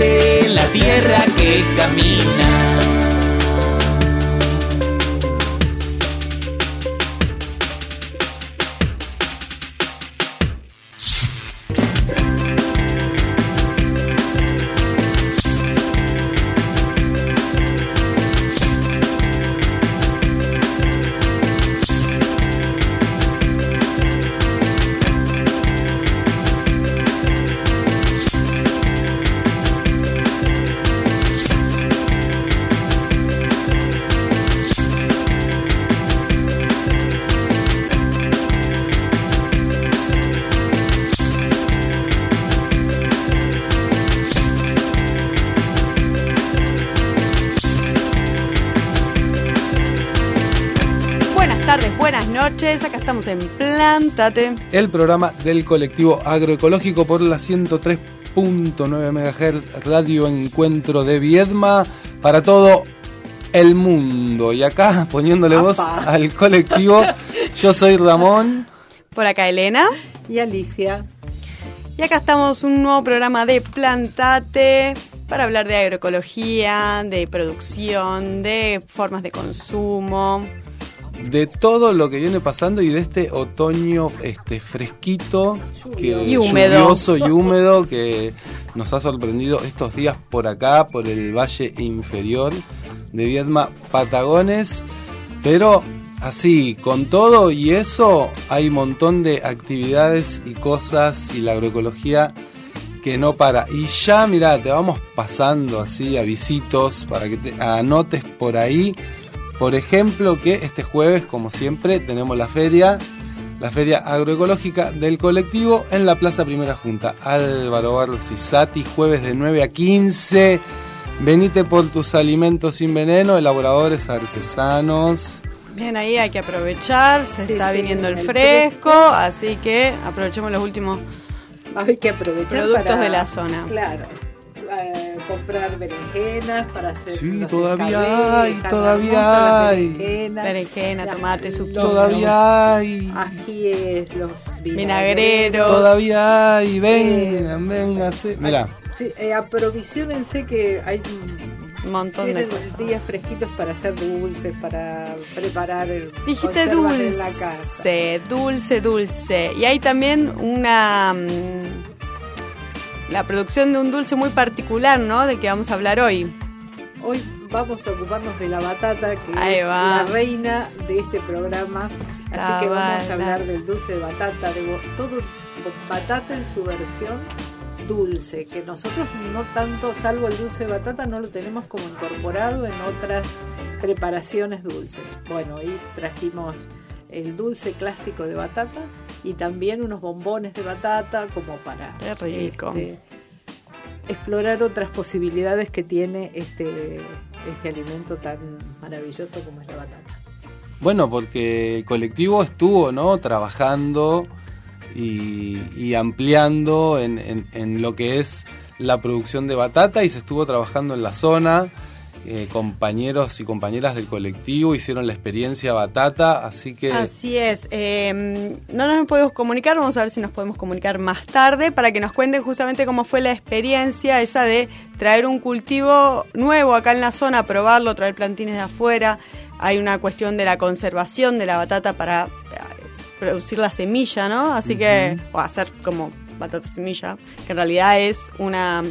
La tierra que camina. En Plántate. El programa del colectivo agroecológico por la 103.9 MHz Radio Encuentro de Viedma para todo el mundo. Y acá poniéndole voz al colectivo, yo soy Ramón. Por acá Elena. Y Alicia. Y acá estamos un nuevo programa de Plantate para hablar de agroecología, de producción, de formas de consumo. De todo lo que viene pasando y de este otoño este fresquito que, Y húmedo. lluvioso y húmedo que nos ha sorprendido estos días por acá, por el valle inferior de Viedma, Patagones, pero así, con todo y eso hay un montón de actividades y cosas y la agroecología que no para. Y ya, mira, te vamos pasando así avisitos para que te anotes por ahí. Por ejemplo, que este jueves, como siempre, tenemos la feria, la feria agroecológica del colectivo en la Plaza Primera Junta. Álvaro Barros y Sati, jueves de 9 a 15. Venite por tus alimentos sin veneno, elaboradores artesanos. Bien, ahí hay que aprovechar, se Sí, está sí, viniendo el el fresco, fresco. así que aprovechemos los últimos. Hay que aprovechar Productos para, de la zona. Claro. Eh, comprar berenjenas para hacer Sí, los todavía hay, todavía hay. berenjenas, Berenjena, la- tomate, su- Todavía hay. ajíes, los Vinagreros. vinagreros. Todavía hay. Eh, Vengan, véngase. Mira, Sí, eh, aprovisionense que hay un montón de tienen cosas. días fresquitos para hacer dulces, para preparar el Dijiste conservas en la casa. dulce, dulce, dulce. Y hay también una. mm, la producción de un dulce muy particular, ¿no? De que vamos a hablar hoy. Hoy vamos a ocuparnos de la batata, que Ahí es va. la reina de este programa. Así que vamos bala. a hablar del dulce de batata, de todo batata en su versión dulce, que nosotros no tanto, salvo el dulce de batata, no lo tenemos como incorporado en otras preparaciones dulces. Bueno, ahí trajimos el dulce clásico de batata y también unos bombones de batata como para Qué rico. este, explorar otras posibilidades que tiene este, este alimento tan maravilloso como es la batata. Bueno, porque el colectivo estuvo, ¿no? Trabajando y, y ampliando en, en- en lo que es la producción de batata y se estuvo trabajando en la zona. Eh, compañeros y compañeras del colectivo hicieron la experiencia batata, así que Así es. eh, no nos podemos comunicar, vamos a ver si nos podemos comunicar más tarde para que nos cuenten justamente cómo fue la experiencia esa de traer un cultivo nuevo acá en la zona, probarlo, traer plantines de afuera. Hay una cuestión de la conservación de la batata para eh, producir la semilla, ¿no? Así que, o hacer como batata semilla, que en realidad es una,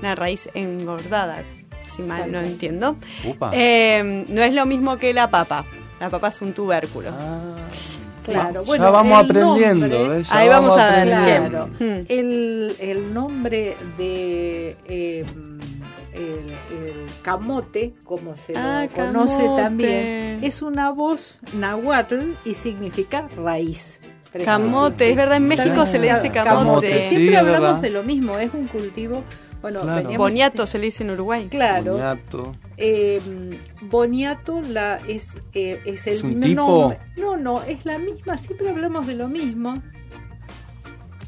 una raíz engordada, si mal Tal no entiendo. Upa. Eh, no es lo mismo que la papa. La papa es un tubérculo. Ah, Claro, ya bueno, vamos el aprendiendo. Ya Ahí vamos a ver, aprendiendo. bien. Hmm. El, el nombre de eh, el, el camote, como se Ah, lo conoce camote. también, es una voz nahuatl y significa raíz. Camote, es verdad, en México se le dice camote. Siempre hablamos verdad. de lo mismo, es un cultivo. Bueno, Claro. veníamos- Boniato se le dice en Uruguay. Claro. Boniato. Eh, boniato la, es, eh, es el ¿Es un nombre- tipo? No, no, es la misma, siempre hablamos de lo mismo.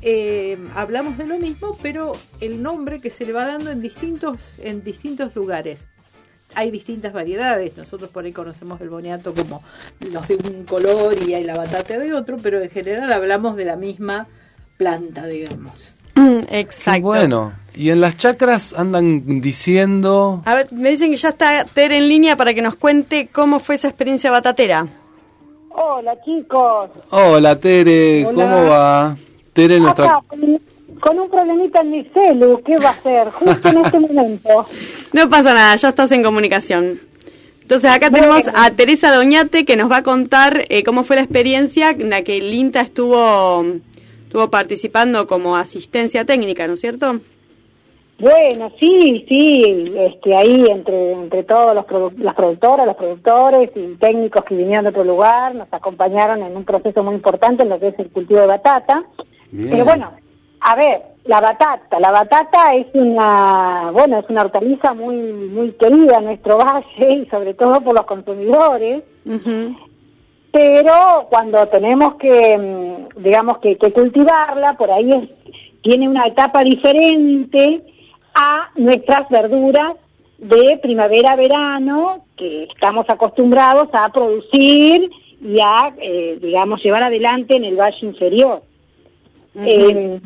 Eh, hablamos de lo mismo, pero el nombre que se le va dando en distintos, en distintos lugares. Hay distintas variedades, nosotros por ahí conocemos el boniato como los de un color y hay la batata de otro, pero en general hablamos de la misma planta, digamos. Exacto. Qué bueno. Y en las chacras andan diciendo. A ver, me dicen que ya está Ter en línea para que nos cuente cómo fue esa experiencia batatera. Hola chicos, Hola Tere, Hola. ¿cómo va? Tere, nuestra. acá con, con un problemita en mi celu, ¿qué va a ser? Justo en este momento. No pasa nada, ya estás en comunicación. Entonces acá tenemos a Teresa Doñate que nos va a contar eh, cómo fue la experiencia en la que el INTA estuvo, estuvo participando como asistencia técnica, ¿no es cierto? Bueno, sí, sí, este, ahí entre, entre todos los produ- las productoras, los productores y técnicos que vinieron de otro lugar, nos acompañaron en un proceso muy importante en lo que es el cultivo de batata. Bien. Pero bueno, a ver, la batata, la batata es una, bueno, es una hortaliza muy, muy querida en nuestro valle y sobre todo por los consumidores. Ujú. Pero cuando tenemos que, mm, digamos, que, que cultivarla, por ahí es- tiene una etapa diferente a nuestras verduras de primavera-verano que estamos acostumbrados a producir y a, eh, digamos, llevar adelante en el valle inferior. Eh,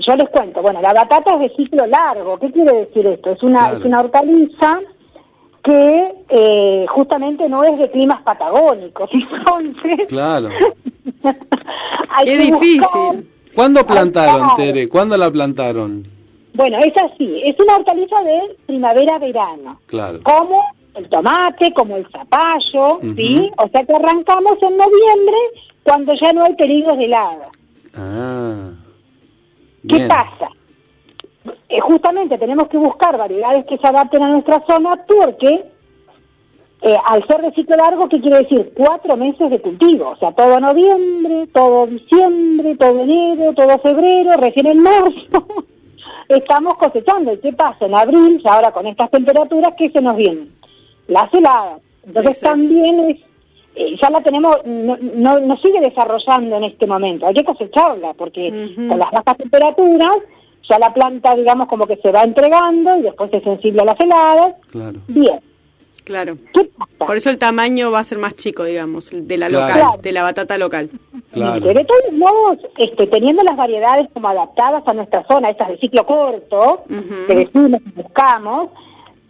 yo les cuento, bueno, la batata es de ciclo largo. ¿Qué quiere decir esto? Es una, Claro. es una hortaliza que eh, justamente no es de climas patagónicos. Entonces, Claro. hay Qué que buscar- difícil. ¿Cuándo plantaron. Tere? ¿Cuándo la plantaron? Bueno, es así, es una hortaliza de primavera-verano, Claro. como el tomate, como el zapallo. ¿sí? O sea que arrancamos en noviembre cuando ya no hay peligros de helada. Ah. ¿Qué Bien. pasa? Eh, justamente tenemos que buscar variedades que se adapten a nuestra zona porque eh, al ser de ciclo largo, ¿qué quiere decir? Cuatro meses de cultivo, o sea, todo noviembre, todo diciembre, todo enero, todo febrero, recién en marzo estamos cosechando. ¿Y qué pasa? En abril, ya ahora con estas temperaturas, ¿qué se nos vienen? Las heladas. Entonces Exacto. también es, eh, ya la tenemos, no, no, no sigue desarrollando en este momento, hay que cosecharla, porque con las bajas temperaturas ya la planta, digamos, como que se va entregando y después es sensible a las heladas. Claro. Bien, Claro. ¿qué pasa? Por eso el tamaño va a ser más chico, digamos, de la Claro. local, de la batata local. Claro. De todos modos, este, teniendo las variedades como adaptadas a nuestra zona, estas de ciclo corto, que decimos que buscamos,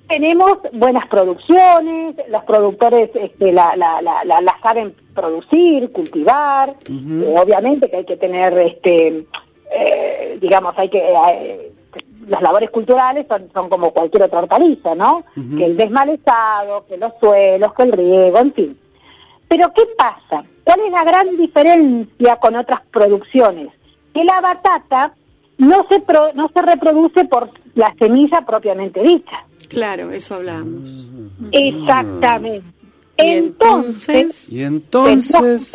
tenemos buenas producciones, los productores este, la, la, la, la- la saben producir, cultivar, eh, obviamente que hay que tener, este, eh, digamos, hay que... eh, las labores culturales son, son como cualquier otra hortaliza, ¿no? Que el desmalezado, que los suelos, que el riego, en fin. Pero ¿qué pasa? ¿Cuál es la gran diferencia con otras producciones? Que la batata no se pro- no se reproduce por la semilla propiamente dicha. Claro, eso hablamos. Exactamente. Y Entonces, Y entonces.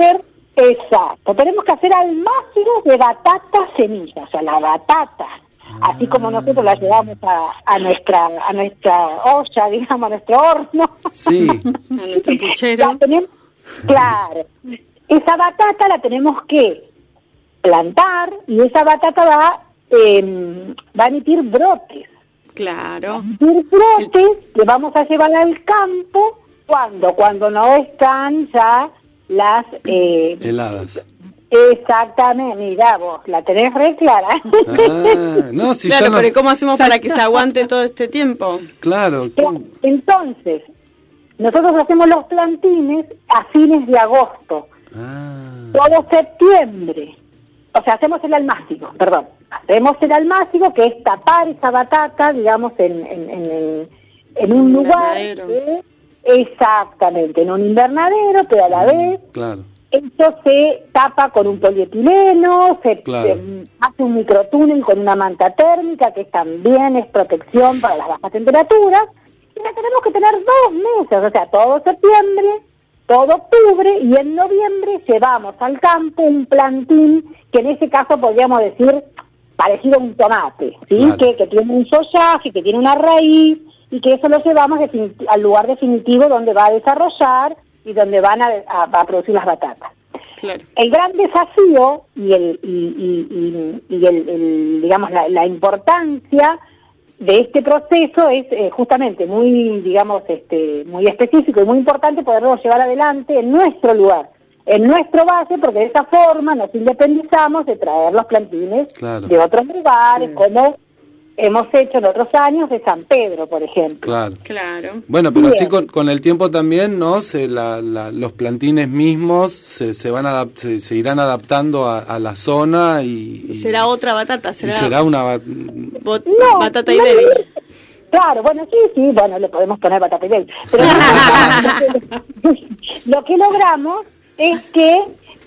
Exacto, tenemos que hacer al máximo de batata semilla, o sea, la batata, así como nosotros la llevamos a, a nuestra a nuestra olla, digamos, a nuestro horno. Sí. A nuestro puchero. Tenemos- claro. Esa batata la tenemos que plantar y esa batata va, eh, va a emitir brotes. Claro. Emitir brotes que vamos a llevar al campo cuando cuando no están ya las... Eh, Heladas. exactamente, mira vos, la tenés re clara. Ah, no, si claro, ya no. pero ¿y ¿cómo hacemos para que se aguante todo este tiempo? Claro. ¿cómo? Entonces, nosotros hacemos los plantines a fines de agosto. Ah. todo septiembre. O sea, hacemos el almácigo, perdón. Hacemos el almácigo, que es tapar esa batata, digamos, en, en, en, en- en un lugar. que- exactamente, en un invernadero, pero a la vez Claro. esto se tapa con un polietileno, se, Claro. se hace un microtúnel con una manta térmica, que también es protección para las bajas temperaturas. Y la tenemos que tener dos meses, o sea, todo septiembre, todo octubre y en noviembre llevamos al campo un plantín que en ese caso podríamos decir parecido a un tomate, ¿sí? Claro. que, que tiene un follaje, que tiene una raíz y que eso lo llevamos al lugar definitivo donde va a desarrollar y donde van a, a- a producir las batatas. Claro. El gran desafío y, el, y, y- y- y el, el, digamos, la, la importancia de este proceso es eh, justamente muy, digamos, este, muy específico y muy importante poderlo llevar adelante en nuestro lugar, en nuestro base, porque de esa forma nos independizamos de traer los plantines Claro. de otros lugares, como hemos hecho en otros años de San Pedro, por ejemplo. Claro. Claro. Bueno, pero así con, con el tiempo también, ¿no? Se, la, la- los plantines mismos se, se van adap- se, se irán adaptando a, a la zona y, y- Será otra batata, y será, será una bot- No, batata y no, baby. Claro, bueno, sí, sí, bueno, le podemos poner batata y baby. Pero lo que logramos es que,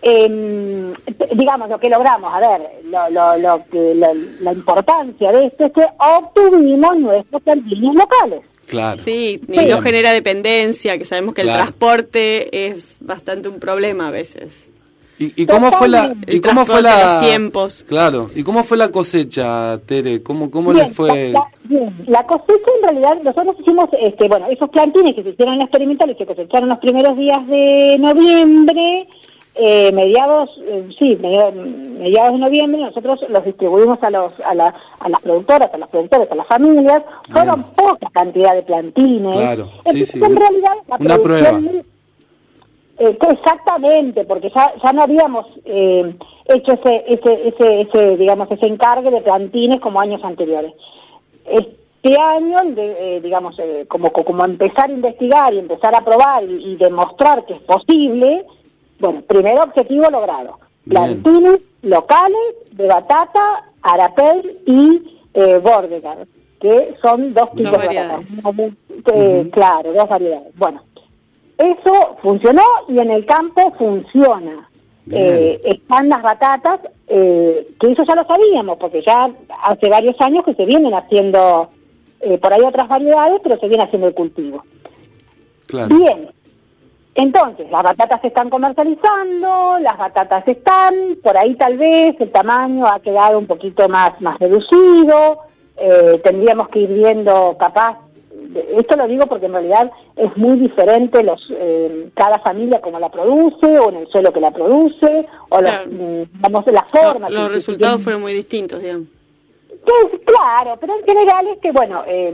em, digamos, lo que logramos, a ver, lo, lo, lo que, lo- la importancia de esto es que obtuvimos nuestros plantines locales. Claro. Sí, y Sí. no genera dependencia, que sabemos que el transporte es bastante un problema a veces. ¿Y, y cómo fue la y cómo fue la los tiempos. Claro. ¿Y cómo fue la cosecha, Tere? ¿Cómo cómo Bien, les fue? La, la- bien, la cosecha en realidad, nosotros hicimos, este, bueno, esos plantines que se hicieron en la experimental y se cosecharon los primeros días de noviembre, eh, mediados, eh, sí, mediados de noviembre, nosotros los distribuimos a los, a, la- a las productoras, a los productores, a las familias, fueron poca cantidad de plantines. Claro, sí, Entonces, sí. en realidad, la Una prueba. eh, exactamente, porque ya, ya no habíamos eh, hecho ese, ese, ese, ese, digamos, ese encargue de plantines como años anteriores. Este año, de- eh, digamos, eh, como, como empezar a investigar y empezar a probar y, y demostrar que es posible, bueno, primer objetivo logrado. Bien. Plantines locales de batata, arapel y eh, bordegar, que son dos tipos de variedades. batata. Eh, Claro, dos variedades. Bueno, eso funcionó y en el campo funciona. Eh, están las batatas, eh, que eso ya lo sabíamos, porque ya hace varios años que se vienen haciendo, eh, por ahí otras variedades, pero se viene haciendo el cultivo. Claro. Bien, entonces las batatas se están comercializando, las batatas están, por ahí tal vez el tamaño ha quedado un poquito más, más reducido, eh, tendríamos que ir viendo capaz, esto lo digo porque en realidad es muy diferente los eh, cada familia como la produce, o en el suelo que la produce, o los, Claro. mm, vamos, la forma. Los, los resultados fueron muy distintos, digamos. Claro, pero en general es que bueno, eh,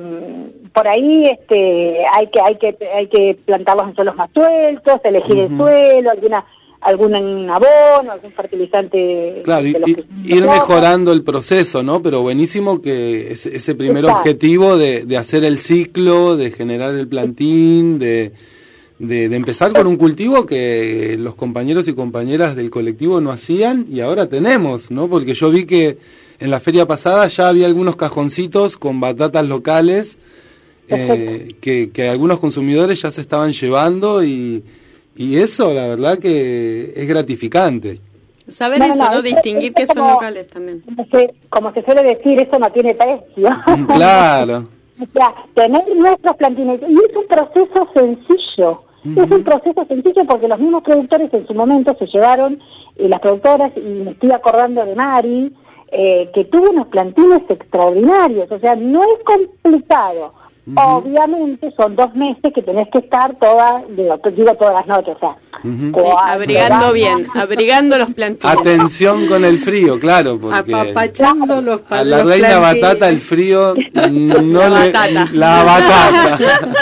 por ahí este, hay que hay que hay que plantarlos en suelos más sueltos, elegir el suelo, alguna algún abono, algún fertilizante. Claro, y- ir mejorando el proceso, ¿no? Pero buenísimo que ese, ese primer Exacto. objetivo de, de hacer el ciclo, de generar el plantín, de, de, de empezar con un cultivo que los compañeros y compañeras del colectivo no hacían y ahora tenemos, ¿no? Porque yo vi que en la feria pasada ya había algunos cajoncitos con batatas locales eh, que, que algunos consumidores ya se estaban llevando y, y eso la verdad que es gratificante. Saber No, eso, no, Distinguir que son como- locales también. Como se, como se suele decir, eso no tiene precio. Claro. O sea, tener nuestros plantines. Y es un proceso sencillo. Es un proceso sencillo porque los mismos productores en su momento se llevaron, y las productoras, y me estoy acordando de Mari, eh, que tuvo unos plantines extraordinarios. O sea, no es complicado. Obviamente son dos meses que tenés que estar todas, digo, digo todas las noches, o sea. Sí, abrigando bien, abrigando los plantines. Atención con el frío, claro, porque Apapachando los a la los reina batata el frío no La le- batata. la batata.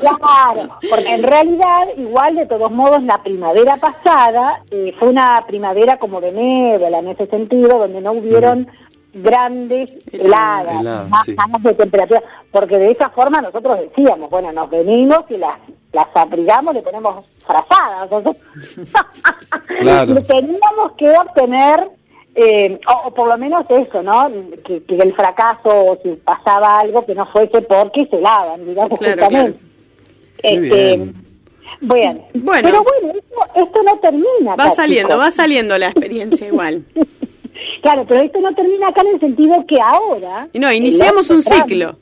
Claro, porque en realidad, igual de todos modos, la primavera pasada eh, fue una primavera como benévola en ese sentido, donde no hubieron grandes heladas, Heladas, más sí. bajas de temperatura, porque de esa forma nosotros decíamos, bueno, nos venimos y las, las abrigamos, le ponemos frazadas, Claro. y teníamos que obtener, eh, o, o por lo menos eso, ¿no? Que, que el fracaso, o si pasaba algo, que no fuese porque se helaban, digamos, Claro, justamente. Este, bien. Bueno, Bueno. pero bueno, esto, esto no termina. Va saliendo, chicos. va saliendo la experiencia igual. Claro, pero esto no termina acá en el sentido que ahora... Y no, iniciamos un ciclo.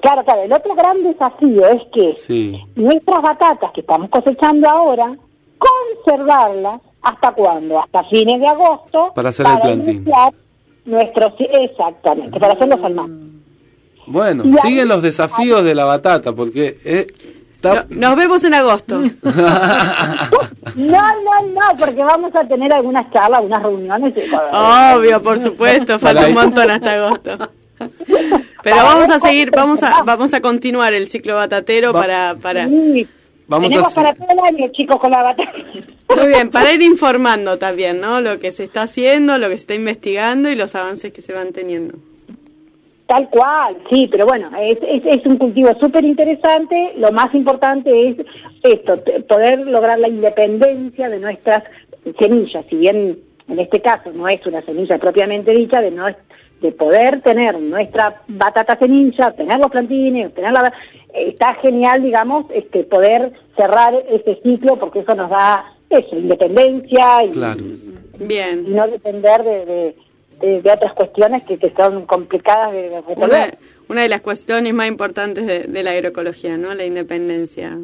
Claro, claro, el otro gran desafío es que Sí. nuestras batatas que estamos cosechando ahora, conservarlas hasta cuándo? Hasta fines de agosto. Para hacer el plantín. iniciar Nuestros, exactamente, para hacerlos al mar. Bueno, Y ahí- siguen los desafíos de la batata, porque eh, No- nos vemos en agosto. No, no, no, porque vamos a tener algunas charlas, algunas reuniones. Obvio, por supuesto, falta un montón hasta agosto. Pero vamos a seguir, vamos a, vamos a continuar el ciclo batatero Va- para, para, Sí. Vamos a hacer- para todo el año, chicos, con la batata. muy bien, para ir informando también, ¿no? Lo que se está haciendo, lo que se está investigando y los avances que se van teniendo. Tal cual, sí, pero bueno, es, es, es un cultivo súper interesante. Lo más importante es esto, poder lograr la independencia de nuestras semillas. Si bien en este caso no es una semilla propiamente dicha, de no es- de poder tener nuestra batata semilla, tener los plantines, tener la, está genial, digamos, este poder cerrar ese ciclo porque eso nos da eso, independencia y, Claro. y Bien. no depender de, de, de- de otras cuestiones que, que son complicadas de, resolver. Una, una de las cuestiones más importantes de, de la agroecología, ¿no? La independencia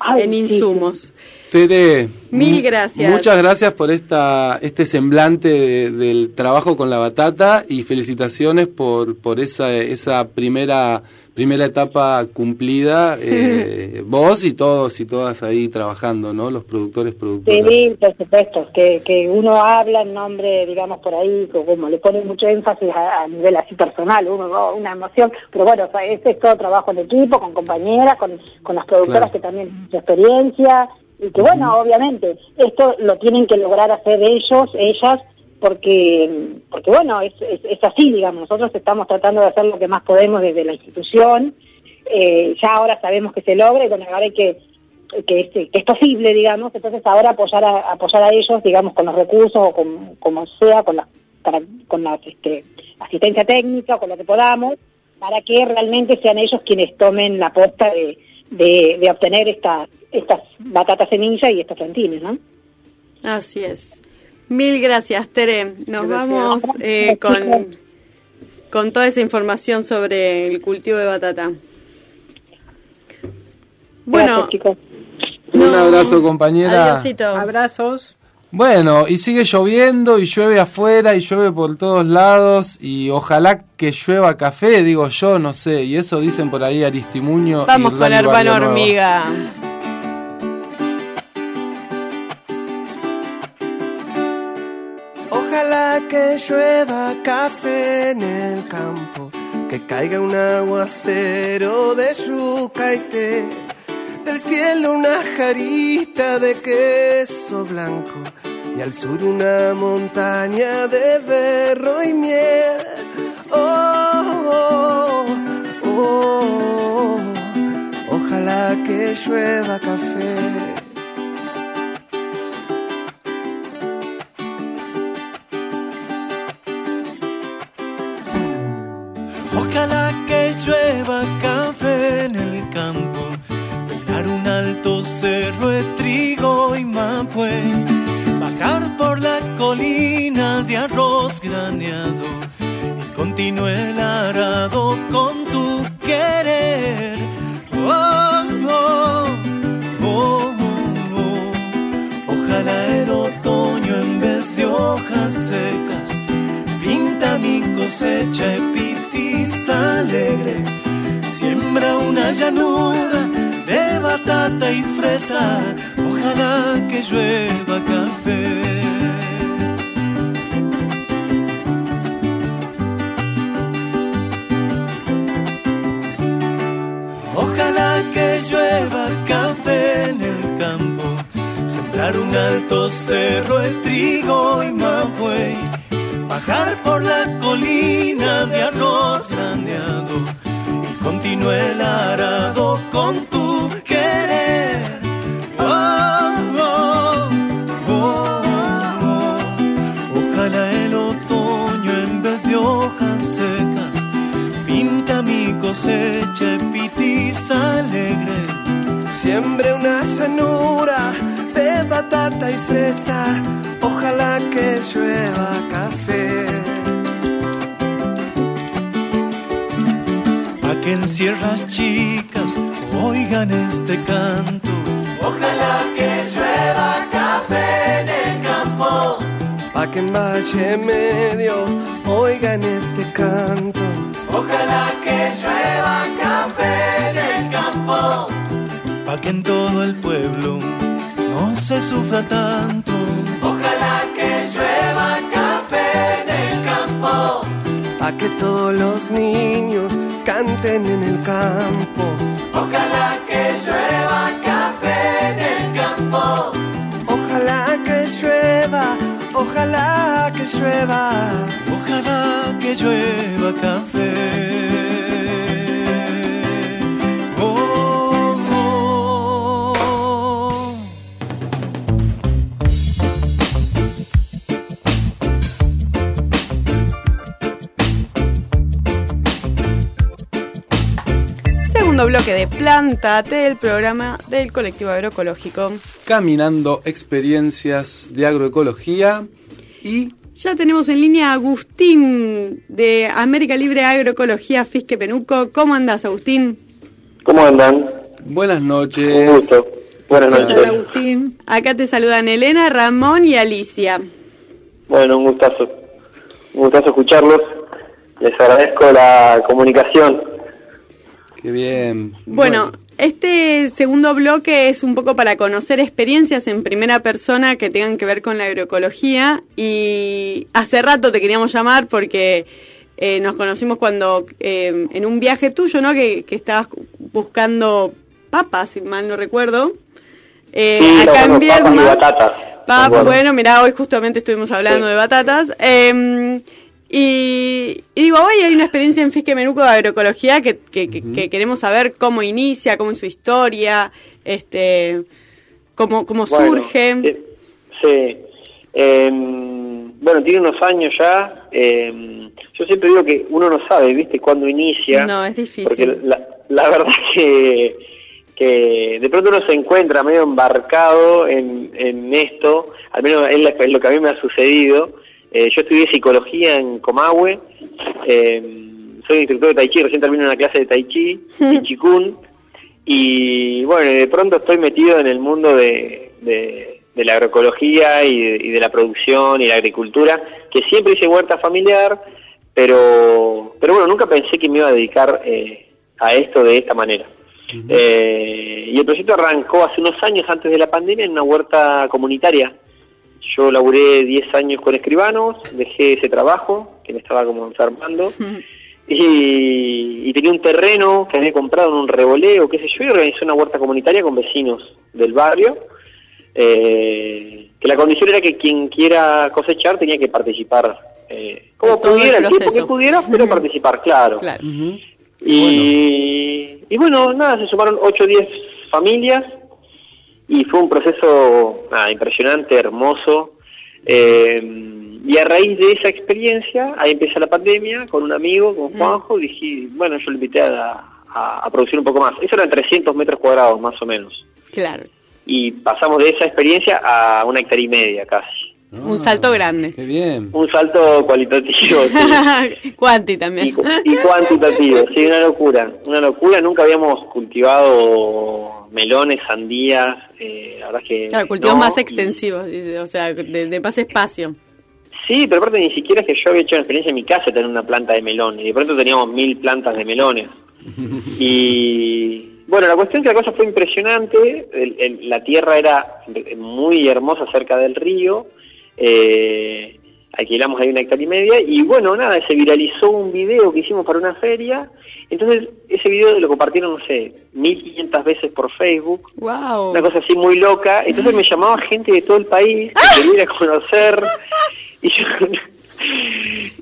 Ay, en sí, insumos. Tere, Mil gracias. Muchas gracias por esta este semblante de- del trabajo con la batata y felicitaciones por por esa esa primera primera etapa cumplida. eh, vos y todos y todas ahí trabajando, ¿no? Los productores, productoras. Sí, por supuesto, que, que uno habla en nombre, digamos, por ahí, co- como le pone mucho énfasis a, a nivel así personal, uno, ¿no? una emoción, pero bueno, o sea, este es todo trabajo en equipo, con compañeras, con, con las productoras Claro. que también tienen su experiencia, y que bueno, obviamente, esto lo tienen que lograr hacer ellos, ellas, porque, porque bueno, es, es, es así, digamos, nosotros estamos tratando de hacer lo que más podemos desde la institución, eh, ya ahora sabemos que se logra y bueno, ahora hay que que es, que es posible, digamos, entonces ahora apoyar a, apoyar a ellos, digamos, con los recursos o con, como sea, con la, para, con la este, asistencia técnica, con lo que podamos, para que realmente sean ellos quienes tomen la posta de, de, obtener estas estas batatas semilla y estos plantines, ¿no? Así es. Mil gracias, Tere. Nos Gracias. vamos eh, con, con toda esa información sobre el cultivo de batata. Bueno, Gracias. Un no. abrazo, compañera. Adiosito. Abrazos. Bueno, y sigue lloviendo y llueve afuera y llueve por todos lados y ojalá que llueva café, digo yo, no sé, y eso dicen por ahí Aristimuño. y Vamos con Hermano Barrio Nuevo. Hormiga. Que llueva café en el campo, que caiga un aguacero de yuca y té, del cielo una jarita de queso blanco y al sur una montaña de berro y miel. Oh, oh, oh, oh. ojalá que llueva café. Llueva café en el campo, pegar un alto cerro de trigo y mapue, bajar por la colina de arroz graneado y continúe el arado con tu querer. Oh, oh, oh, oh. Ojalá el otoño en vez de hojas secas pinta mi cosecha epitiza alegre, siembra una llanura de batata y fresa, ojalá que llueva café. Ojalá que llueva café en el campo, sembrar un alto cerro de trigo y mapuey, bajar por la colina de arroz continúe el arado con tu querer. Oh, oh, oh, oh. Ojalá el otoño en vez de hojas secas pinta mi cosecha epitiza alegre. Siembre una llanura de batata y fresa, en sierras chicas oigan este canto. Ojalá que llueva café en el campo. Pa' que en Valle Medio oigan este canto. Ojalá que llueva café en el campo. Pa' que en todo el pueblo no se sufra tanto. Ojalá que llueva café en el campo. Pa' que todos los niños canten en el campo. Ojalá que llueva café en el campo. Ojalá que llueva, ojalá que llueva. Ojalá que llueva café. Segundo bloque de Plantate, el programa del colectivo agroecológico. Caminando experiencias de agroecología y Ya tenemos en línea a Agustín de América Libre Agroecología Fisque Penuco. ¿Cómo andas, Agustín? ¿Cómo andan? buenas Un noches. gusto. Buenas Hola, noches. Agustín. Acá te saludan Elena, Ramón y Alicia. Bueno, un gustazo. Un gustazo escucharlos. Les agradezco la comunicación. Qué bien. Bueno, este segundo bloque es un poco para conocer experiencias en primera persona que tengan que ver con la agroecología y hace rato te queríamos llamar porque eh, nos conocimos cuando eh, en un viaje tuyo, ¿no? Que, que estabas buscando papas, si mal no recuerdo. Eh, Sí, acá en papas Viedma. batatas. Pa- Bueno. bueno, mira, hoy justamente estuvimos hablando Sí. de batatas. Eh, y, y digo, hoy hay una experiencia en Fisque Menuco de agroecología que, que, que- que queremos saber cómo inicia, cómo es su historia, este, cómo, cómo Bueno, surge. eh, sí. Em, bueno, tiene unos años ya. em, yo siempre digo que uno no sabe, ¿viste? Cuándo inicia. No, es difícil. Porque la, la verdad que, que de pronto uno se encuentra medio embarcado en, en esto, al menos es lo que a mí me ha sucedido. Eh, yo estudié psicología en Comahue, eh, soy instructor de Tai Chi, recién terminé una clase de Tai Chi, Tai Chi Kun, y bueno, de pronto estoy metido en el mundo de, de- de la agroecología y de, y de la producción y la agricultura, que siempre hice huerta familiar, pero, pero bueno, nunca pensé que me iba a dedicar eh, a esto de esta manera. Eh, y el proyecto arrancó hace unos años antes de la pandemia en una huerta comunitaria. Yo laburé 10 años con escribanos, dejé ese trabajo, que me estaba como enfermando, y, y tenía un terreno que había comprado en un revoleo, qué sé yo, y organizé una huerta comunitaria con vecinos del barrio, eh, que la condición era que quien quiera cosechar tenía que participar, eh, como todo el pudiera, el tiempo que pudiera, pero participar, claro. Y, y bueno, nada, se sumaron 8 o 10 familias y fue un proceso nada, impresionante, hermoso. Eh, y a raíz de esa experiencia, ahí empieza la pandemia con un amigo, con Juanjo, dije, bueno, yo lo invité a, a- a producir un poco más. Eso eran 300 metros cuadrados más o menos. Claro. Y pasamos de esa experiencia a una hectárea y media casi. Un salto grande. Qué bien. Un salto cualitativo. sí. Cuanti y, también. cu- y cuantitativo, sí, una locura, una locura, nunca habíamos cultivado melones, sandías, eh, la verdad es que... Claro, cultivos no, más extensivos, o sea, de, de más espacio. Sí, pero aparte ni siquiera es que yo había hecho una experiencia en mi casa de tener una planta de melón, y de pronto teníamos mil plantas de melones. Y bueno, la cuestión es que la cosa fue impresionante, el- el- la tierra era muy hermosa cerca del río, eh, alquilamos ahí una hectárea y media, y bueno, nada, se viralizó un video que hicimos para una feria, entonces ese video lo compartieron, no sé, 1500 veces por Facebook, Wow. una cosa así muy loca. Entonces me llamaba gente de todo el país que quería ir a conocer. Y, yo-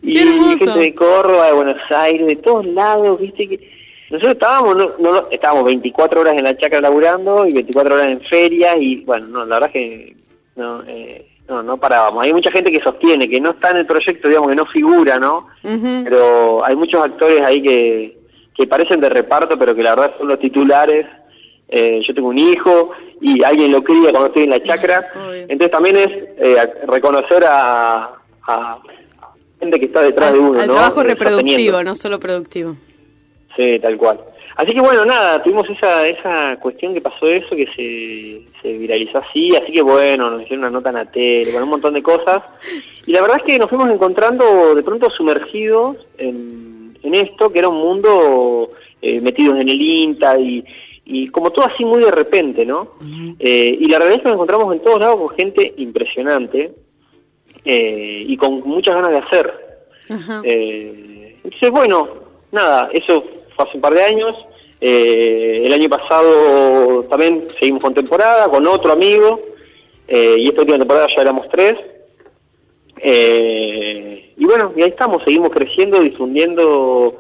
y gente de Córdoba, de Buenos Aires, de todos lados, viste que nosotros estábamos, no, no, no, estábamos 24 horas en la chacra laburando y 24 horas en ferias y bueno, no, la verdad es que no, eh, no, no parábamos. Hay mucha gente que sostiene que no está en el proyecto, digamos que no figura, ¿no? Pero hay muchos actores ahí que, que parecen de reparto, pero que la verdad son los titulares. Eh, yo tengo un hijo y alguien lo cría cuando estoy en la chacra. Obvio. Entonces también es eh, reconocer a, a gente que está detrás Al, de uno, al ¿no? trabajo Eh, reproductivo, no solo productivo. Sí, tal cual. Así que bueno, nada, tuvimos esa, esa cuestión que pasó eso, que se, se viralizó así, así que bueno, nos hicieron una nota en la tele, con un montón de cosas. Y la verdad es que nos fuimos encontrando de pronto sumergidos en, en esto, que era un mundo eh, metidos en el INTA y, y como todo así muy de repente, ¿no? Eh, y la realidad es que nos encontramos en todos lados con gente impresionante eh, y con muchas ganas de hacer. Eh, entonces, bueno, nada, eso fue hace un par de años. Eh, el año pasado también seguimos con temporada, con otro amigo, eh, y esta última temporada ya éramos tres. Eh, y bueno, y ahí estamos, seguimos creciendo, difundiendo,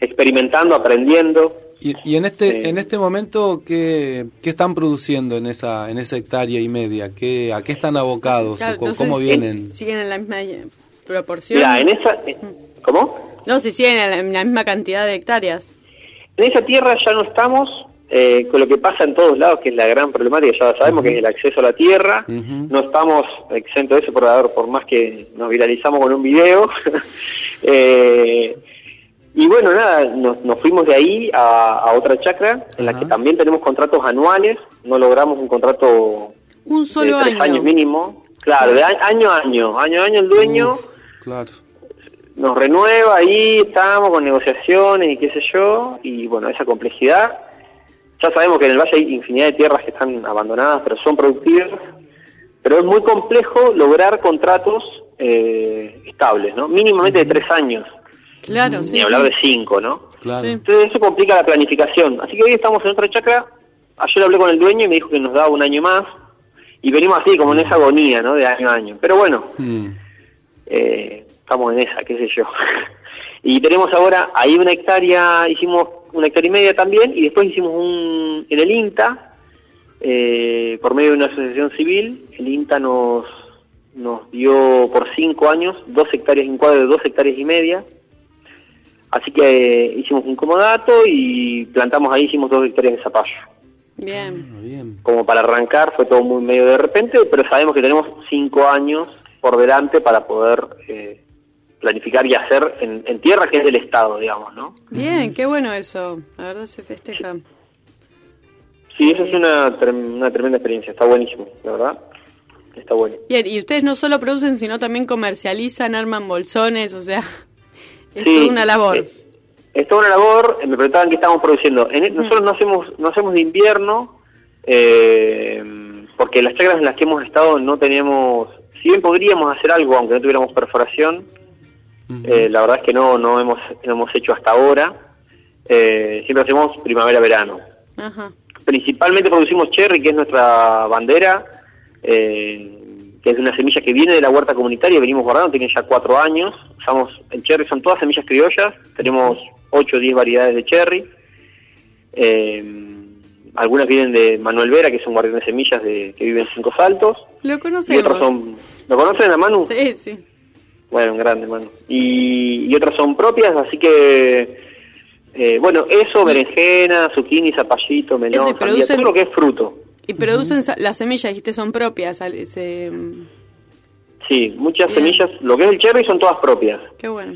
experimentando, aprendiendo. Y, y en este Sí. en este momento ¿qué, qué están produciendo en esa en esa hectárea y media? ¿Qué, ¿A qué están abocados? Claro, ¿O ¿Cómo vienen? ¿Siguen en la misma eh, proporción? Mira, en esa... eh, ¿Cómo? No, si siguen en la, en la misma cantidad de hectáreas. En esa tierra ya no estamos eh, con lo que pasa en todos lados, que es la gran problemática, ya sabemos que es el acceso a la tierra. No estamos exentos de eso por, haber- por más que nos viralizamos con un video. Eh, y bueno, nada, nos, nos fuimos de ahí a, a otra chacra, en la que también tenemos contratos anuales. No logramos un contrato Un solo de tres año. años mínimo. Claro, de a- año a año. Año a año el dueño Claro. Nos renueva, ahí estamos con negociaciones y qué sé yo, y bueno, esa complejidad. Ya sabemos que en el valle hay infinidad de tierras que están abandonadas, pero son productivas, pero es muy complejo lograr contratos eh, estables, ¿no? Mínimamente de tres años, Claro, sí. ni hablar de cinco, ¿no? Claro. Entonces eso complica la planificación. Así que hoy estamos en otra chacra, ayer hablé con el dueño y me dijo que nos daba un año más, y venimos así, como en esa agonía, ¿no? De año a año. Pero bueno, Mm. eh, estamos en esa, qué sé yo. y tenemos ahora, ahí una hectárea, hicimos una hectárea y media también, y después hicimos un, en el INTA, eh, por medio de una asociación civil, el INTA nos, nos dio por cinco años dos hectáreas, un cuadro de dos hectáreas y media, así que eh, hicimos un comodato y plantamos ahí, hicimos dos hectáreas de zapallo. Bien. Como para arrancar fue todo muy medio de repente, pero sabemos que tenemos cinco años por delante para poder eh, planificar y hacer en, en tierra que es del Estado, digamos, ¿no? Bien, qué bueno eso. La verdad se festeja. Sí, eso es una, una tremenda experiencia, está buenísimo, la verdad, está bueno. Bien, y ustedes no solo producen, sino también comercializan, arman bolsones, o sea, es Sí, toda una labor. eh, Es toda una labor, me preguntaban qué estamos produciendo. En- e, nosotros no hacemos, no hacemos de invierno, eh, porque las chacras en las que hemos estado no tenemos, si bien podríamos hacer algo, aunque no tuviéramos perforación, eh, la verdad es que no, no hemos, no hemos hecho hasta ahora. Eh, siempre hacemos primavera-verano. Principalmente producimos cherry, que es nuestra bandera, eh, que es una semilla que viene de la huerta comunitaria, venimos guardando, tiene ya cuatro años. Usamos, el cherry son todas semillas criollas, tenemos 8 o 10 variedades de cherry. Eh, algunas vienen de Manuel Vera, que es un guardián de semillas de, que vive en Cinco Saltos. Lo Y conocemos. otros son... ¿Lo conocen a Manu? Sí, sí. Bueno, un grande, Manu. Y, y otras son propias, así que... eh, bueno, eso, berenjena, zucchini, zapallito, melón, sandía, producen- todo lo que es fruto. Y producen sa- las semillas, dijiste, son propias. se- Sí, muchas Bien. semillas, lo que es el cherry son todas propias. Qué bueno.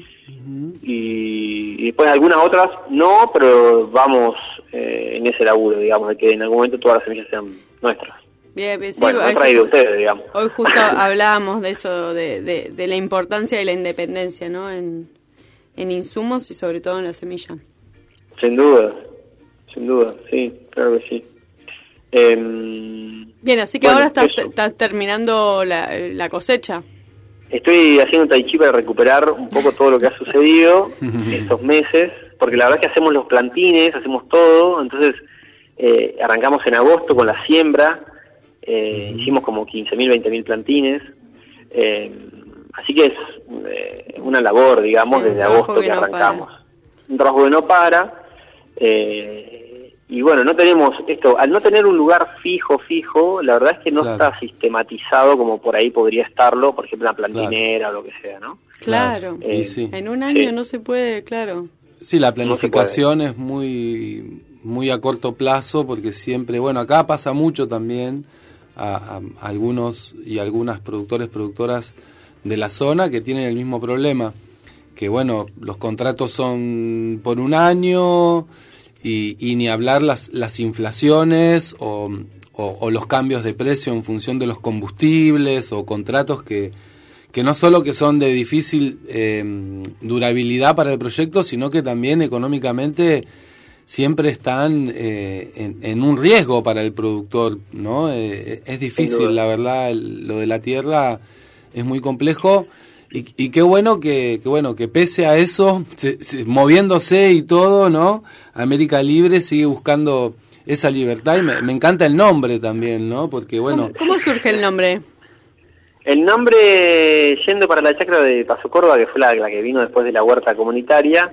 Y, y después algunas otras no, pero vamos eh, en ese laburo, digamos, de que en algún momento todas las semillas sean nuestras. Bien, bien, sí, bueno, traído ustedes, digamos. Hoy justo hablábamos de eso, de, de, de la importancia de la independencia, ¿no? En, en insumos y sobre todo en la semilla. Sin duda, sin duda, sí, claro que sí. Em, Bien, así que Bueno, ahora estás, terminando la, la cosecha. Estoy haciendo tai chi para recuperar un poco todo lo que ha sucedido estos meses, porque la verdad es que hacemos los plantines, hacemos todo, entonces eh, arrancamos en agosto con la siembra, eh, hicimos como 15.000, 20.000 plantines, eh, así que es eh, una labor, digamos, Sí, desde agosto que no arrancamos. Un trabajo que no para, eh, y bueno, no tenemos esto, al no tener un lugar fijo, fijo, la verdad es que no Claro. está sistematizado como por ahí podría estarlo, por ejemplo, una plantinera o lo que sea, ¿no? Claro. Eh, Y sí. En un año Sí. no se puede, claro. Sí, la planificación es muy muy a corto plazo porque siempre, bueno, acá pasa mucho también a, algunos y algunas productores, productoras de la zona que tienen el mismo problema, que bueno, los contratos son por un año y, ni hablar las, las inflaciones o los cambios de precio en función de los combustibles o contratos que, que no solo que son de difícil eh, durabilidad para el proyecto, sino que también económicamente siempre están eh, en, en un riesgo para el productor, ¿no? Eh, es difícil, la verdad, el- lo de la tierra es muy complejo y, y qué bueno que, que bueno que pese a eso, se- se- moviéndose y todo, ¿no? América Libre sigue buscando esa libertad y me, me encanta el nombre también, ¿no? Porque bueno, ¿Cómo surge el nombre? El nombre, yendo para la chacra de Paso Córdoba, que fue la, la que vino después de la huerta comunitaria,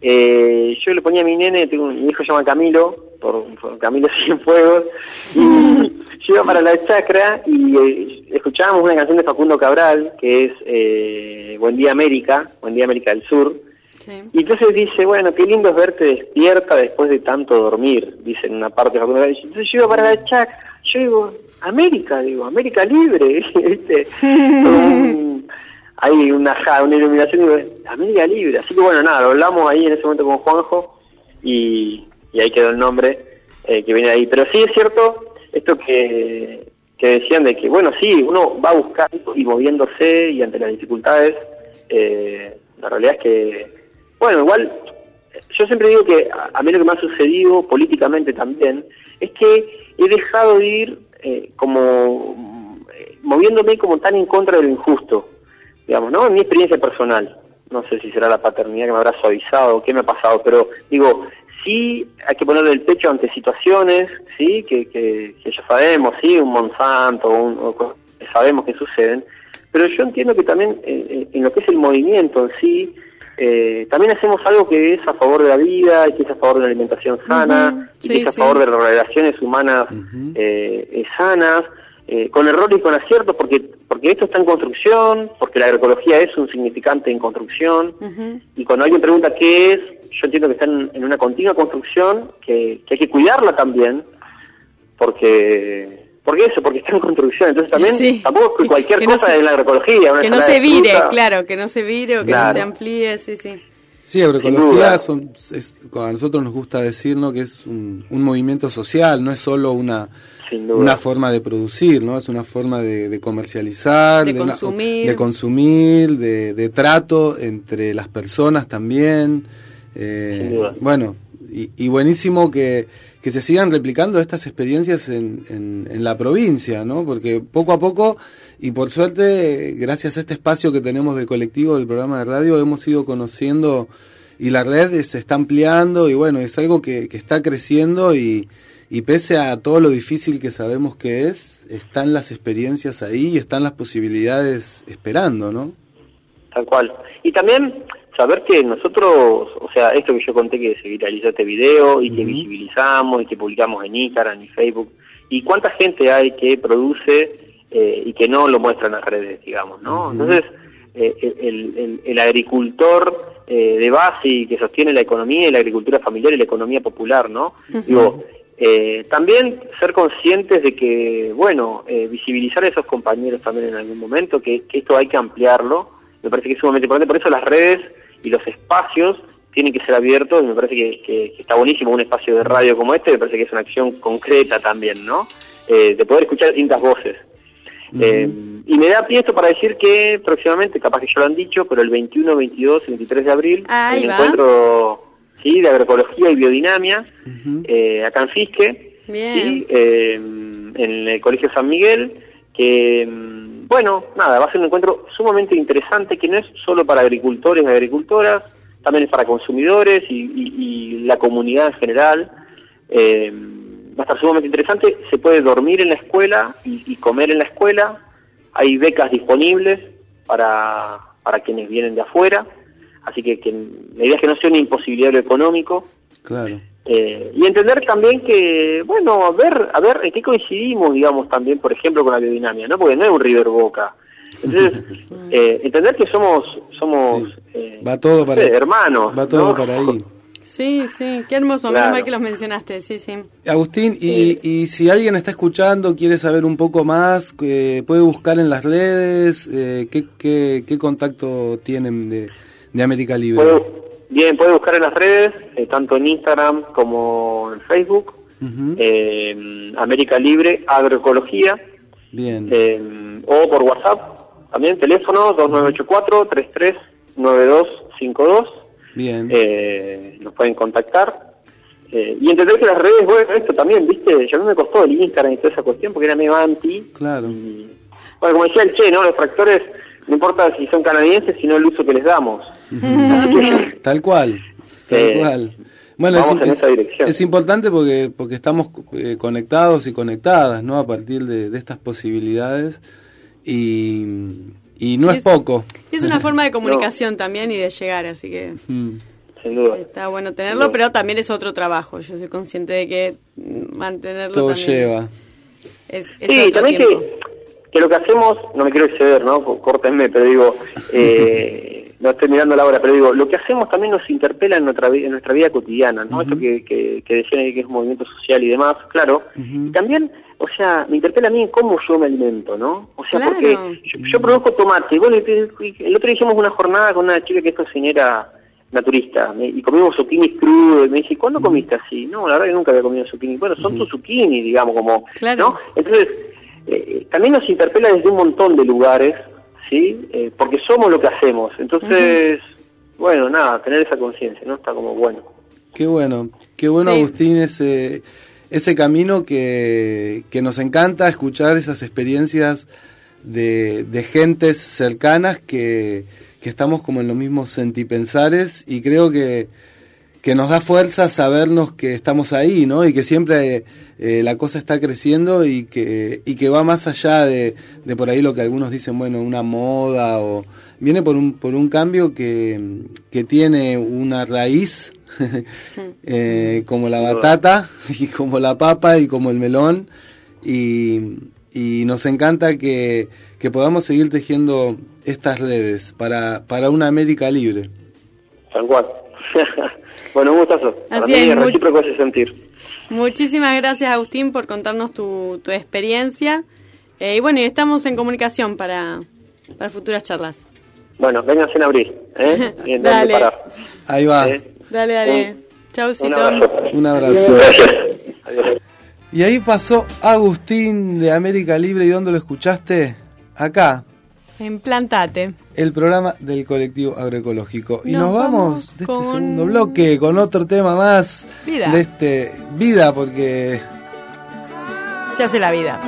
eh, yo le ponía a mi nene, tengo un- mi hijo se llama Camilo, por, por Camilo Cienfuegos, y yo iba para la chacra y eh, escuchábamos una canción de Facundo Cabral, que es eh, Buen Día América, Buen Día América del Sur, Sí. y entonces dice, bueno, qué lindo es verte despierta después de tanto dormir, dice en una parte de Facundo Cabral. Entonces yo iba para la chacra, yo digo, América, digo, América Libre, ¿viste? Un- hay una, ja- una iluminación, digo, América Libre. Así que bueno, nada, lo hablamos ahí en ese momento con Juanjo y, y ahí quedó el nombre eh, que viene ahí. Pero sí es cierto esto que, que decían de que, bueno, sí, uno va buscando y moviéndose y ante las dificultades, eh, la realidad es que, bueno, igual yo siempre digo que a, a mí lo que me ha sucedido políticamente también es que he dejado de ir eh, como mm, moviéndome como tan en contra de lo injusto, digamos, ¿no? En mi experiencia personal. No sé si será la paternidad que me habrá suavizado qué me ha pasado, pero digo, sí hay que ponerle el pecho ante situaciones, sí, que, que, que ya sabemos, sí, un Monsanto, un, o sabemos que suceden, pero yo entiendo que también eh, eh, en lo que es el movimiento en sí, eh, también hacemos algo que es a favor de la vida, y que es a favor de una alimentación sana, y sí, que es a sí. favor de las relaciones humanas eh, eh, sanas, eh, con errores y con aciertos, porque, porque esto está en construcción, porque la agroecología es un significante en construcción, y cuando alguien pregunta qué es, yo entiendo que está en, en una continua construcción, que, que hay que cuidarla también, porque porque eso, porque está en construcción. Entonces también Sí. tampoco es que cualquier Que no cosa se- es la agroecología. una Que no se de vire, fruta. claro, que no se vire o que no se amplíe, sí, sí. Sí, agroecología duda. son, es, a nosotros nos gusta decirnos que es un, un movimiento social, no es solo una, una forma de producir, ¿no? Es una forma de, de comercializar, De consumir. de, consumir, de, de trato entre las personas también. Eh, Sin duda. Bueno, y, y buenísimo que, que se sigan replicando estas experiencias en, en, en la provincia, ¿no? Porque poco a poco, y por suerte, gracias a este espacio que tenemos del colectivo del programa de radio, hemos ido conociendo y la red se está ampliando y bueno, es algo que, que está creciendo y, y pese a todo lo difícil que sabemos que es, están las experiencias ahí y están las posibilidades esperando, ¿no? Tal cual. Y también saber que nosotros, o sea, esto que yo conté que se viralizó este video y que visibilizamos y que publicamos en Instagram y Facebook, y cuánta gente hay que produce eh, y que no lo muestra en las redes, digamos, ¿no? Entonces, eh, el, el- el agricultor eh, de base y que sostiene la economía y la agricultura familiar y la economía popular, ¿no? Digo, eh, también ser conscientes de que, bueno, eh, visibilizar a esos compañeros también en algún momento, que, que esto hay que ampliarlo, me parece que es sumamente importante, por eso las redes y los espacios tienen que ser abiertos, y me parece que, que- que está buenísimo un espacio de radio como este, me parece que es una acción concreta también, ¿no? Eh, de poder escuchar distintas voces. Eh, y me da pie esto para decir que próximamente, capaz que ya lo han dicho, pero el 21, 22 y 23 de abril, va. encuentro ¿sí? de agroecología y biodinamia, Ujú. eh, acá en Fisque. ¿sí? Eh, en el Colegio San Miguel, que, mm, bueno, nada, va a ser un encuentro sumamente interesante, que no es solo para agricultores y agricultoras, también es para consumidores y, la comunidad en general. Eh, va a estar sumamente interesante, se puede dormir en la escuela y, comer en la escuela, hay becas disponibles para, para quienes vienen de afuera, así que, que la idea es que no sea una imposibilidad económico, Claro. Eh, y entender también que, bueno, a ver, a ver en qué coincidimos, digamos, también, por ejemplo, con la biodinamia, ¿no? Porque no es un River Boca. Entonces, eh, entender que somos, somos Sí. eh, Va todo no para sé, hermanos. Va todo ¿no? para ahí. Sí, sí, qué hermoso, Claro. menos mal que los mencionaste, sí, sí. Agustín, y, y si alguien está escuchando, quiere saber un poco más, eh, puede buscar en las redes, eh, ¿qué, qué, qué contacto tienen de, de América Libre? Puede- bien, puede buscar en las redes, eh, tanto en Instagram como en Facebook, eh, América Libre Agroecología, Bien. eh, o por WhatsApp, también teléfono 2984-339252, Bien. eh, nos pueden contactar. Y entender que las redes, bueno, esto también, viste, ya a mí me costó el Instagram y toda esa cuestión porque era medio anti. Claro. Y, bueno, como decía el Che, ¿no? Los tractores, no importa si son canadienses, sino el uso que les damos. Tal cual, tal Eh, cual. Bueno, vamos es, en es- esa dirección. es importante porque porque estamos eh, conectados y conectadas, ¿no? A partir de, de estas posibilidades y, y no es, Es- poco. Y es una forma de comunicación también y de llegar, así que Mm. Sin duda. está bueno tenerlo, pero también es otro trabajo. Yo soy consciente de que mantenerlo Todo también lleva. es, es Sí, otro también tiempo. que, que lo que hacemos, no me quiero exceder, ¿no? Córtenme, pero digo, eh, no estoy mirando la hora, pero digo, lo que hacemos también nos interpela en nuestra, en nuestra vida cotidiana, ¿no? Esto que, que, que decían ahí que es un movimiento social y demás, claro. Y también, o sea, me interpela a mí en cómo yo me alimento, ¿no? O sea, Claro. porque yo, yo produzco tomate, bueno, y te- y el otro día hicimos una jornada con una chica que es cocinera naturista y comimos zucchini crudo y me dice, ¿cuándo comiste así? No, la verdad que nunca había comido zucchini. Bueno, son tus zucchini, digamos, como, Claro. ¿no? Entonces, eh, también nos interpela desde un montón de lugares, ¿sí? Eh, porque somos lo que hacemos. Entonces, bueno, nada, tener esa conciencia, ¿no? Está como bueno. Qué bueno, qué bueno Sí. Agustín ese, ese camino que, que nos encanta escuchar esas experiencias de, de gentes cercanas que, que estamos como en los mismos sentipensares y creo que, que nos da fuerza sabernos que estamos ahí, ¿no? Y que siempre eh, la cosa está creciendo y que, y que va más allá de, de por ahí lo que algunos dicen, bueno, una moda o... Viene por un, por un cambio que, que tiene una raíz eh, como la batata y como la papa y como el melón y, y nos encanta que, que podamos seguir tejiendo estas redes para, para una América libre. Tal cual. bueno, un gustazo. Para Así mí es, es recíproco ese sentir. Muchísimas gracias, Agustín, por contarnos tu, tu experiencia. Eh, y bueno, y estamos en comunicación para, para futuras charlas. Bueno, vénganse en abril, ¿eh? Bien, Dale. parar. Ahí va, ¿eh? Dale, dale. Un Chaucito. abrazo. un abrazo. Gracias. Adiós. Y ahí pasó Agustín de América Libre y ¿dónde lo escuchaste? Acá, Implantate. el programa del colectivo agroecológico. Y Nos nos, vamos, de este con- segundo bloque con otro tema más Vida. de este vida porque Se hace la vida.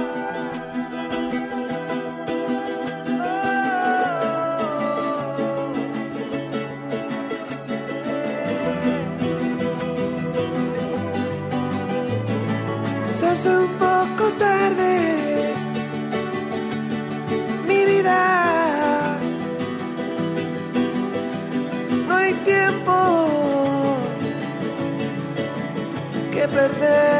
Que perder.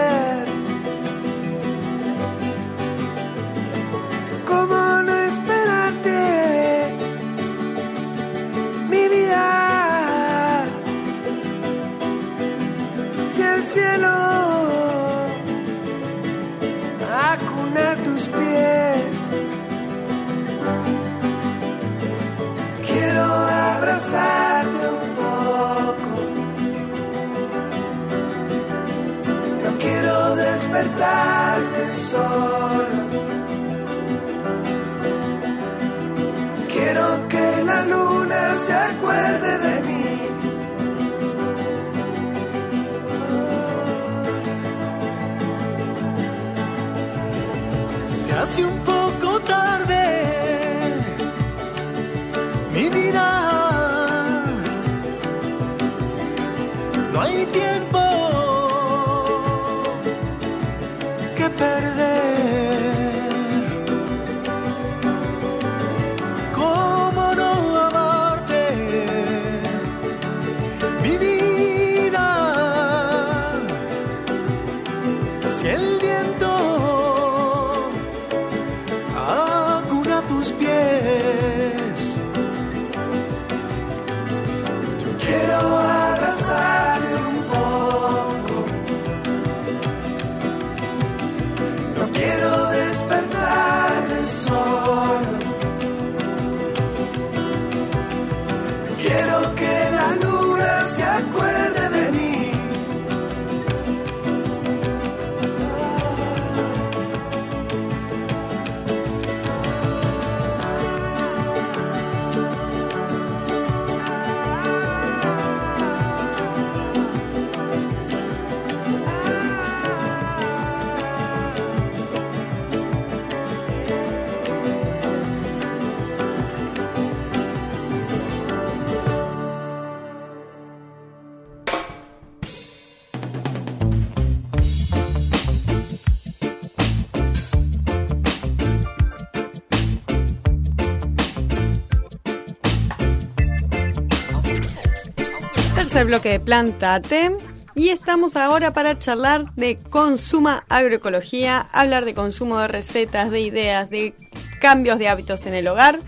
Al bloque de Plantate y estamos ahora para charlar de consuma agroecología, hablar de consumo de recetas, de ideas, de cambios de hábitos en el hogar,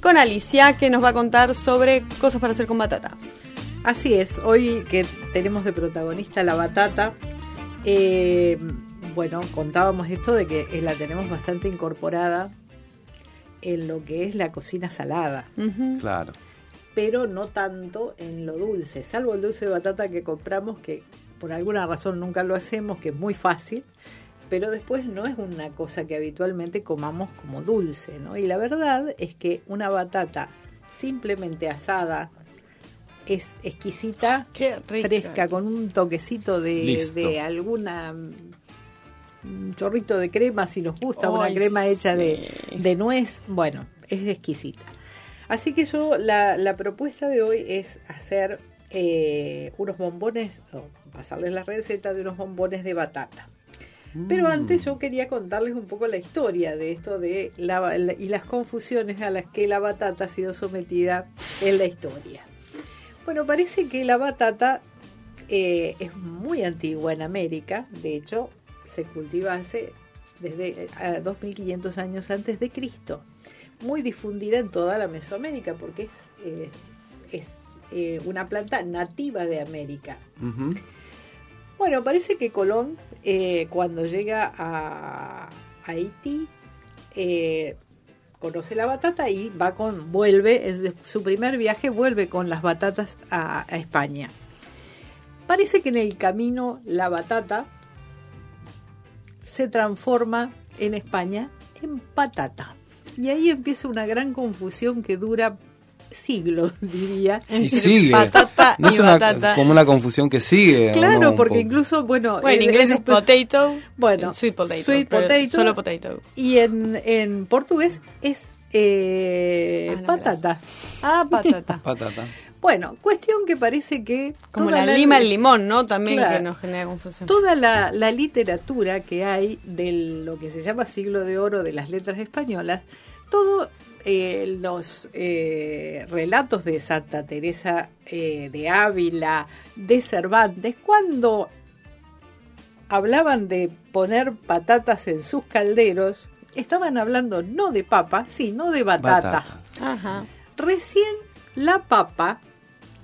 con Alicia que nos va a contar sobre cosas para hacer con batata. Así es, hoy que tenemos de protagonista la batata, eh, bueno, contábamos esto de que eh, la tenemos bastante incorporada en lo que es la cocina salada. Claro. Pero no tanto en lo dulce, salvo el dulce de batata que compramos, que por alguna razón nunca lo hacemos, que es muy fácil, pero después no es una cosa que habitualmente comamos como dulce, ¿no? Y la verdad es que una batata simplemente asada es exquisita, fresca, con un toquecito de, de alguna un chorrito de crema si nos gusta, una crema hecha de, de, nuez, bueno, es exquisita. Así que yo la, la propuesta de hoy es hacer eh, unos bombones, pasarles la receta de unos bombones de batata. Pero Mm. antes yo quería contarles un poco la historia de esto de la, la- y las confusiones a las que la batata ha sido sometida en la historia. Bueno, parece que la batata eh, es muy antigua en América, de hecho se cultiva hace desde eh, a 2500 años antes de Cristo, muy difundida en toda la Mesoamérica porque es, eh, es eh, una planta nativa de América. Bueno, parece que Colón, eh, cuando llega a, a Haití, conoce la batata y va con, vuelve, su primer viaje vuelve con las batatas a, a España. Parece que en el camino la batata se transforma en España en patata. Y ahí empieza una gran confusión que dura siglos, diría. Y sigue. patata no y es una, batata. como una confusión que sigue. ¿o Claro, no? Porque incluso, bueno... Bueno, en eh, inglés eh, es potato, Bueno, sweet potato, sweet potato. solo potato. Y en, en portugués es eh, Ah, no, patata. Ah, patata. Patata. Bueno, cuestión que parece que... Como toda la, lima, el limón, ¿no? También Claro. que nos genera confusión. Toda la, la literatura que hay de lo que se llama siglo de oro de las letras españolas, todos los eh, relatos de Santa Teresa eh, de Ávila, de Cervantes, cuando hablaban de poner patatas en sus calderos, estaban hablando no de papa, sino de batata. Batata. Ajá. Recién la papa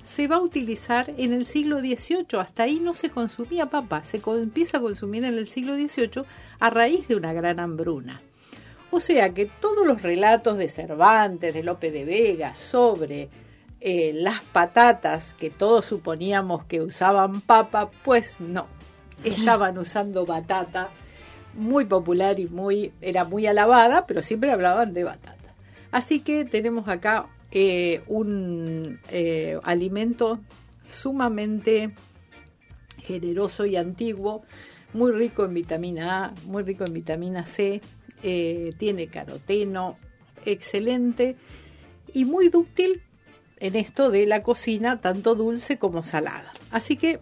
se va a utilizar en el siglo XVIII. Hasta ahí no se consumía papa. Se empieza a consumir en el siglo XVIII a raíz de una gran hambruna. O sea que todos los relatos de Cervantes, de Lope de Vega sobre eh, las patatas que todos suponíamos que usaban papa, pues no. Estaban usando batata, muy popular y muy era muy alabada, pero siempre hablaban de batata. Así que tenemos acá eh, un eh, alimento sumamente generoso y antiguo, muy rico en vitamina A, muy rico en vitamina C, eh, tiene caroteno, excelente y muy dúctil en esto de la cocina, tanto dulce como salada. Así que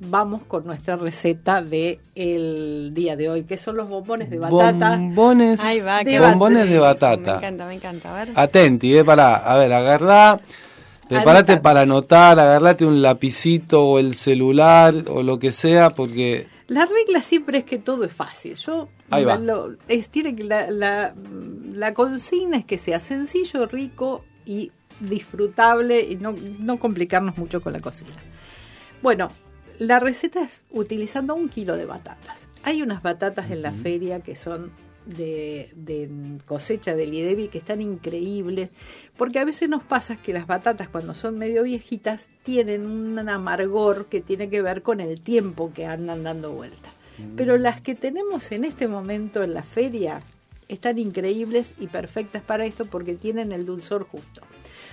vamos con nuestra receta de el día de hoy, que son los bombones de batata. Bombones, Ahí va, De bombones de Me batata. encanta, me encanta. A ver. Atenti, eh, pará. A ver, agarrá. Prepárate Anota. para anotar, agarrate un lapicito o el celular o lo que sea, porque La regla siempre es que todo es fácil. Yo Ahí va. lo- es, tiene que la, la, la consigna es que sea sencillo, rico y disfrutable y no, no complicarnos mucho con la cocina. Bueno, la receta es utilizando un kilo de batatas. Hay unas batatas en la feria que son de, de cosecha del IDEBI que están increíbles, porque a veces nos pasa que las batatas cuando son medio viejitas tienen un amargor que tiene que ver con el tiempo que andan dando vuelta. Pero las que tenemos en este momento en la feria están increíbles y perfectas para esto porque tienen el dulzor justo.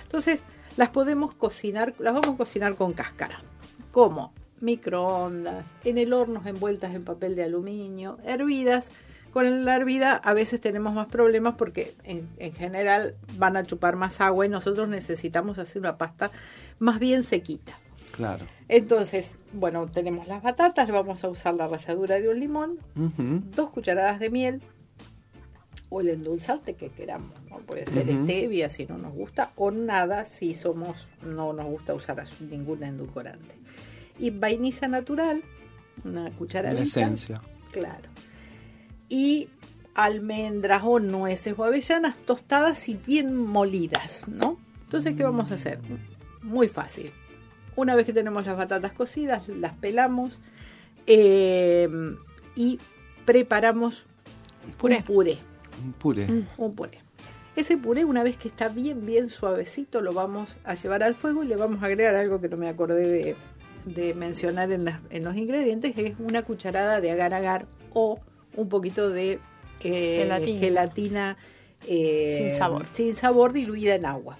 Entonces, las podemos cocinar, las vamos a cocinar con cáscara. ¿Cómo? Microondas, en el horno envueltas en papel de aluminio, hervidas. Con la hervida a veces tenemos más problemas porque en, en general van a chupar más agua y nosotros necesitamos hacer una pasta más bien sequita. claro. Entonces, bueno, tenemos las batatas, vamos a usar la ralladura de un limón, dos cucharadas de miel, o el endulzante que queramos. ¿no? Puede ser Ujú. stevia si no nos gusta o nada si somos no nos gusta usar ningún endulcorante. Y vainilla natural, una cucharadita. La esencia. Claro. Y almendras o nueces o avellanas tostadas y bien molidas, ¿no? Entonces, ¿qué vamos a hacer? Muy fácil. Una vez que tenemos las batatas cocidas, las pelamos eh, y preparamos Puré. un puré. Un puré. Un puré. Ese puré, una vez que está bien, bien suavecito, lo vamos a llevar al fuego y le vamos a agregar algo que no me acordé de, de mencionar en, las- en los ingredientes, es una cucharada de agar-agar o un poquito de eh, Gelatina. gelatina eh, Sin sabor. sin sabor diluida en agua.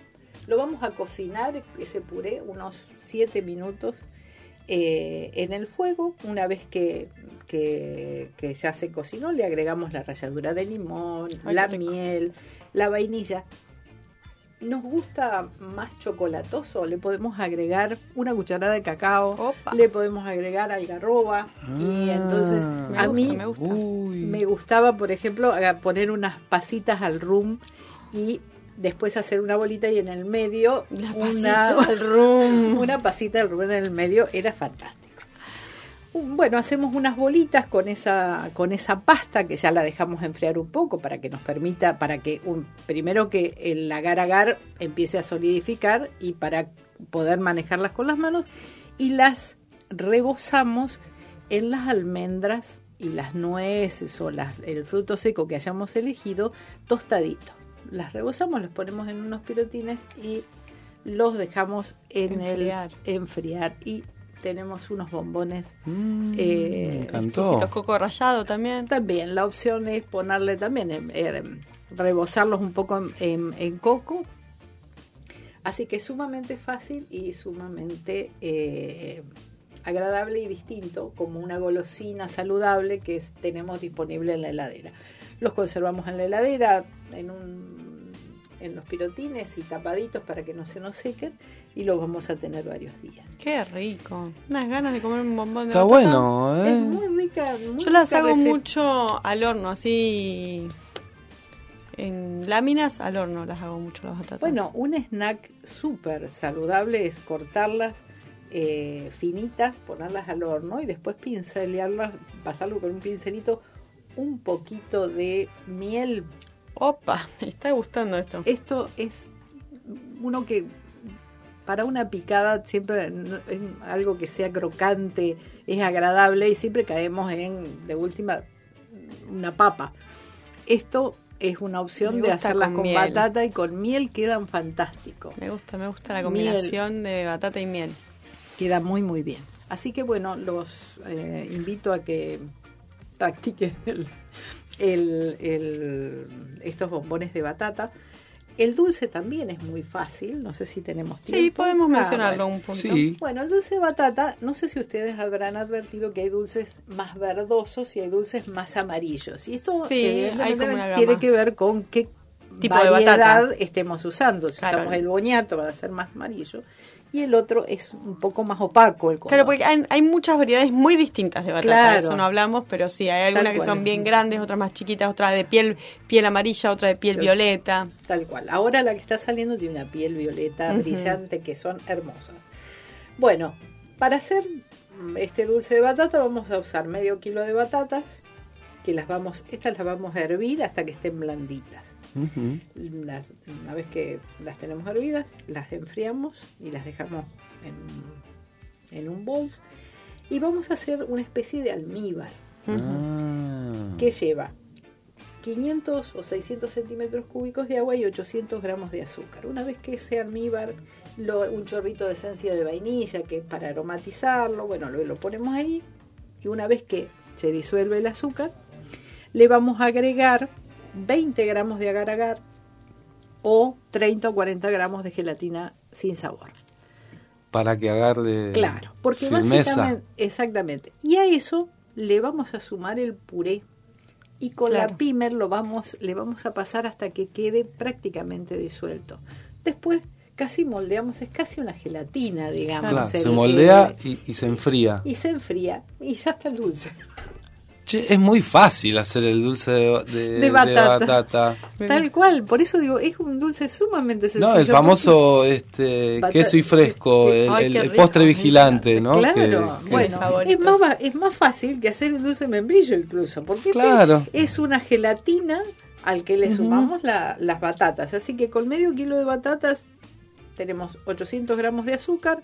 Lo vamos a cocinar, ese puré, unos 7 minutos eh, en el fuego. Una vez que, que- que ya se cocinó, le agregamos la ralladura de limón, Ay, la miel, la vainilla. Nos gusta más chocolatoso, le podemos agregar una cucharada de cacao, Opa. le podemos agregar algarroba y Ah. entonces Me a gusta, mí me gusta. Uy. me gustaba, por ejemplo, poner unas pasitas al rum y después hacer una bolita y en el medio La una, pasita al rum. una pasita al rum en el medio era fantástico. Bueno, hacemos unas bolitas con esa con esa pasta que ya la dejamos enfriar un poco para que nos permita para que un, primero que el agar agar empiece a solidificar y para poder manejarlas con las manos y las rebozamos en las almendras y las nueces o las, el fruto seco que hayamos elegido tostadito. Las rebozamos, los ponemos en unos pirotines y los dejamos en Enfriar. el enfriar y tenemos unos bombones. Mm, Eh, me coco rallado también. También la opción es ponerle también, em, rebozarlos un poco en, en- en coco. Así que es sumamente fácil y sumamente eh, agradable y distinto, como una golosina saludable que es- tenemos disponible en la heladera. Los conservamos en la heladera, en, un, en los pirotines y tapaditos para que no se nos sequen y los vamos a tener varios días. Qué rico. Unas ganas de comer un bombón de Está batata. bueno, Es ¿eh? muy rica. muy Yo las rica hago receta. mucho al horno, así en láminas al horno las hago mucho las batatas. Bueno, un snack súper saludable es cortarlas eh, finitas, ponerlas al horno y después pincelearlas, pasarlo con un pincelito, un poquito de miel. Opa, me está gustando esto. Esto es uno que para una picada siempre es algo que sea crocante, es agradable y siempre caemos en, de última, una papa. Esto es una opción de hacerlas con batata y con miel quedan fantásticos. Me gusta, me gusta la Miel. combinación de batata y miel. Queda muy muy bien. Así que bueno, los eh, invito a que practiquen el- el- el- estos bombones de batata. El dulce también es muy fácil, no sé si tenemos tiempo. Sí, podemos Ah, mencionarlo bueno. un punto. Sí. Bueno, el dulce de batata, no sé si ustedes habrán advertido que hay dulces más verdosos y hay dulces más amarillos. Y esto Sí, evidentemente, hay como una tiene que ver con qué Tipo de variedad batata. estemos usando. Si Claro. usamos el boñato va a ser más amarillo y el otro es un poco más opaco el color. Claro, porque hay, hay muchas variedades muy distintas de batata, Claro. de eso no hablamos, pero sí, hay algunas que son bien grandes, otras más chiquitas, otras de piel piel amarilla, otra de piel Tal- violeta. Tal cual. Ahora la que está saliendo tiene una piel violeta brillante que son hermosas. Bueno, para hacer mm, este dulce de batata vamos a usar medio kilo de batatas, que las vamos, estas las vamos a hervir hasta que estén blanditas. Las- una vez que las tenemos hervidas, las enfriamos y las dejamos en, un- en un bol. Y vamos a hacer una especie de almíbar Ah. que lleva 500 o 600 centímetros cúbicos de agua y 800 gramos de azúcar. Una vez que ese almíbar, lo- un chorrito de esencia de vainilla que es para aromatizarlo, bueno, lo, lo ponemos ahí y una vez que se disuelve el azúcar, le vamos a agregar 20 gramos de agar-agar o 30 o 40 gramos de gelatina sin sabor. Para que agarre Claro, porque firmeza. básicamente, exactamente. Y a eso le vamos a sumar el puré y con Claro. la pimer lo vamos, le vamos a pasar hasta que quede prácticamente disuelto. Después casi moldeamos, es casi una gelatina, digamos. Claro, el- se moldea el- y, y se enfría. y se enfría y ya está dulce. Che, es muy fácil hacer el dulce de, de- De batata. de batata. Tal cual, por eso digo, es un dulce sumamente sencillo. No, el famoso este, Bata- queso y fresco, el, ay, el- qué el rico, postre vigilante, ¿no? Claro, Que- que- bueno, es más, es más fácil que hacer el dulce de membrillo incluso, porque este Claro. es una gelatina al que le sumamos la- las batatas. Así que con medio kilo de batatas tenemos 800 gramos de azúcar,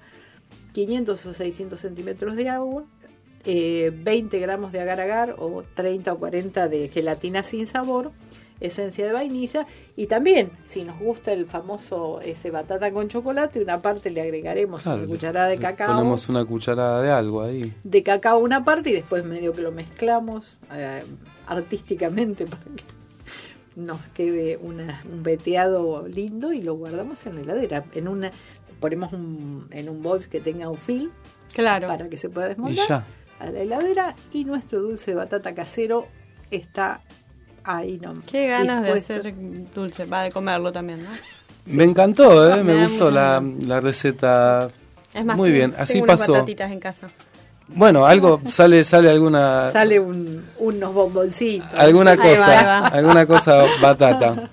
500 o 600 centímetros de agua, eh, 20 gramos de agar-agar o 30 o 40 de gelatina sin sabor, esencia de vainilla y también, si nos gusta el famoso ese batata con chocolate, una parte le agregaremos claro, una cucharada de cacao Ponemos una cucharada de algo ahí. de cacao una parte y después medio que lo mezclamos eh, artísticamente para que nos quede una- un veteado lindo y lo guardamos en la heladera. En una ponemos un, en un bol que tenga un film Claro. para que se pueda Y desmoldar ya. A la heladera y nuestro dulce de batata casero está ahí no Qué ganas de dispuesto. hacer dulce, va de comerlo también, ¿no? Me encantó, ¿eh? Me me gustó la, la receta. Es más, Muy tengo- bien, así tengo unas pasó. batatitas en casa. Bueno, algo sale sale alguna sale un- unos bomboncitos alguna va, cosa, va. alguna cosa batata.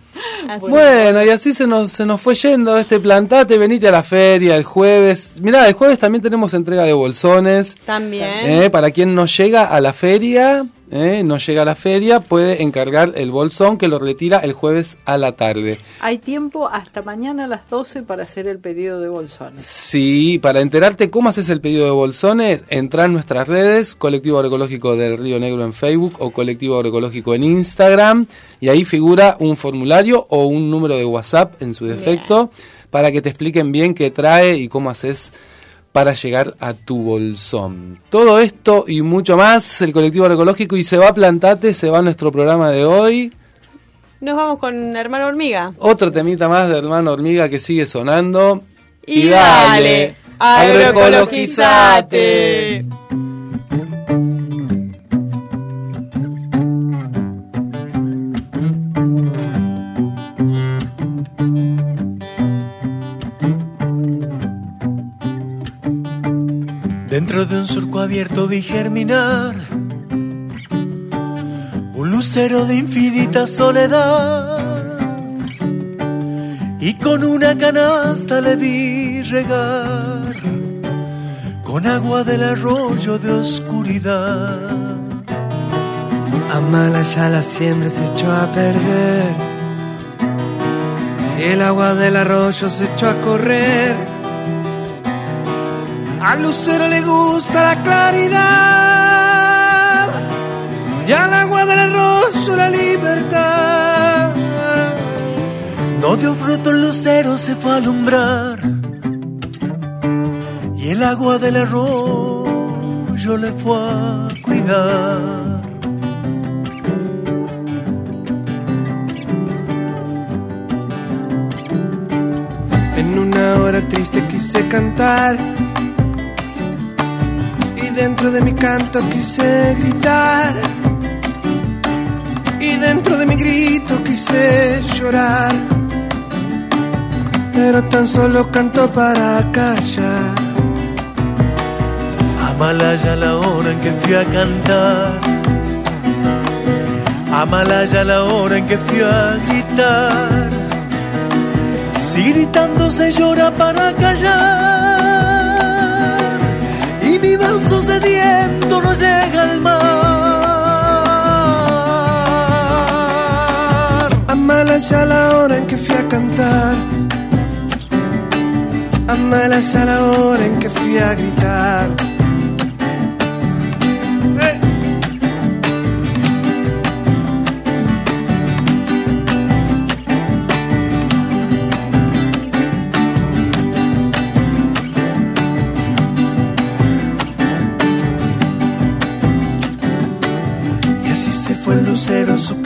Así. Bueno, y así se nos, se nos fue yendo este plantate. Venite a la feria el jueves. Mirá, el jueves también tenemos entrega de bolsones. También. Eh, para quien no llega a la feria, eh, no llega a la feria, puede encargar el bolsón que lo retira el jueves a la tarde. hay tiempo hasta mañana a las 12 para hacer el pedido de bolsones. Sí, para enterarte cómo haces el pedido de bolsones, entra en nuestras redes, Colectivo Agroecológico del Río Negro en Facebook o Colectivo Agroecológico en Instagram, y ahí figura un formulario o un número de WhatsApp en su defecto, para que te expliquen bien qué trae y cómo haces para llegar a tu bolsón. Todo esto y mucho más, el Colectivo Agroecológico y se va Plantate, se va nuestro programa de hoy. Nos vamos con Hermano Hormiga. Otro temita más de Hermano Hormiga que sigue sonando. Y dale, agroecologizate. De un surco abierto vi germinar un lucero de infinita soledad y con una canasta le vi regar con agua del arroyo de oscuridad. Amala ya la siembra se echó a perder. El agua del arroyo se echó a correr. Al lucero le gusta la claridad. Y al agua del arroyo la libertad. No dio fruto el lucero, se fue a alumbrar. Y el agua del arroyo le fue a cuidar. En una hora triste quise cantar dentro de mi canto quise gritar y dentro de mi grito quise llorar pero tan solo canto para callar Amalaya la hora en que fui a cantar. Amalaya la hora en que fui a gritar. Si gritando se llora para callar. Vaso sediento no llega al mar. Amala ya la hora en que fui a cantar Amala ya la hora en que fui a gritar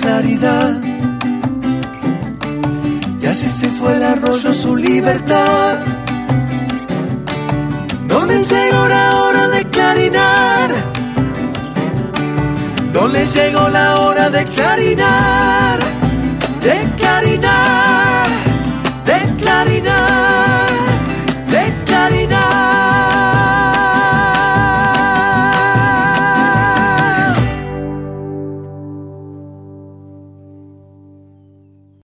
claridad. Y así se fue el arroyo a su libertad. No le llegó la hora de clarinar. No le llegó la hora. De clarinar. De clarinar.